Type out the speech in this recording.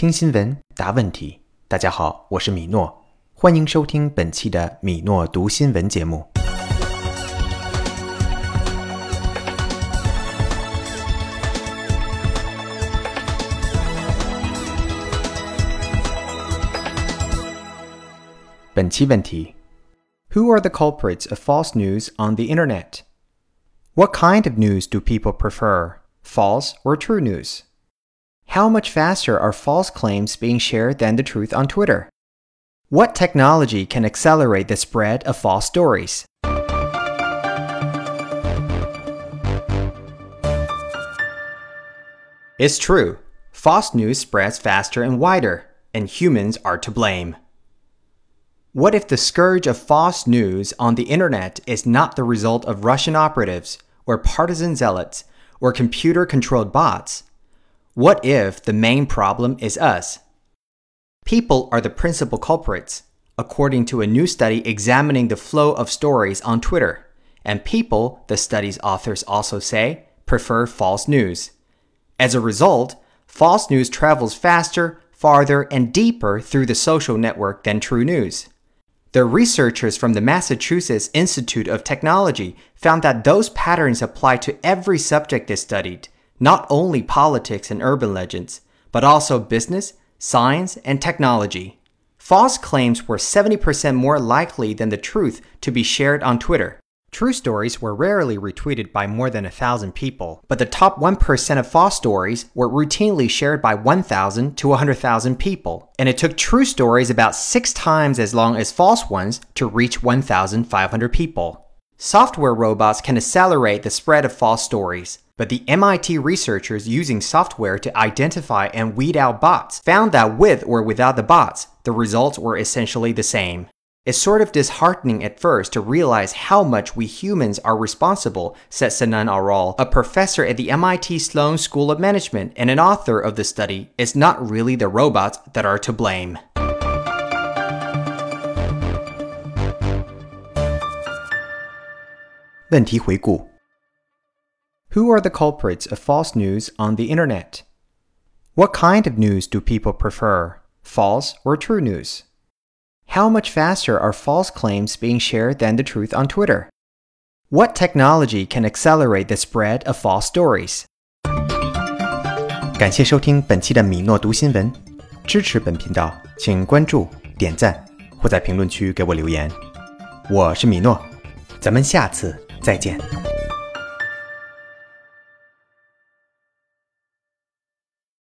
听新闻，答问题。大家好，我是米诺，欢迎收听本期的米诺读新闻节目。本期问题：Who are the culprits of false news on the internet? What kind of news do people prefer, false or true news? How much faster are false claims being shared than the truth on Twitter? What technology can accelerate the spread of false stories? It's true. False news spreads faster and wider, and humans are to blame. What if the scourge of false news on the internet is not the result of Russian operatives, or partisan zealots, or computer controlled bots? What if the main problem is us? People are the principal culprits, according to a new study examining the flow of stories on Twitter. And people, the study's authors also say, prefer false news. As a result, false news travels faster, farther, and deeper through the social network than true news. The researchers from the Massachusetts Institute of Technology found that those patterns apply to every subject they studied, not only politics and urban legends, but also business, science, and technology. False claims were 70% more likely than the truth to be shared on Twitter. True stories were rarely retweeted by more than a thousand people, but the top 1% of false stories were routinely shared by 1,000 to 100,000 people, and it took true stories about six times as long as false ones to reach 1,500 people. Software robots can accelerate the spread of false stories, but the MIT researchers using software to identify and weed out bots found that with or without the bots, the results were essentially the same. It's sort of disheartening at first to realize how much we humans are responsible, said Sinan Aral, a professor at the MIT Sloan School of Management and an author of the study. It's not really the robots that are to blame. 问题回顾 Who are the culprits of false news on the internet? What kind of news do people prefer, false or true news? How much faster are false claims being shared than the truth on Twitter? What technology can accelerate the spread of false stories? 感谢收听本期的米诺读新闻。支持本频道，请关注、点赞或在评论区给我留言。我是米诺，咱们下次 再见。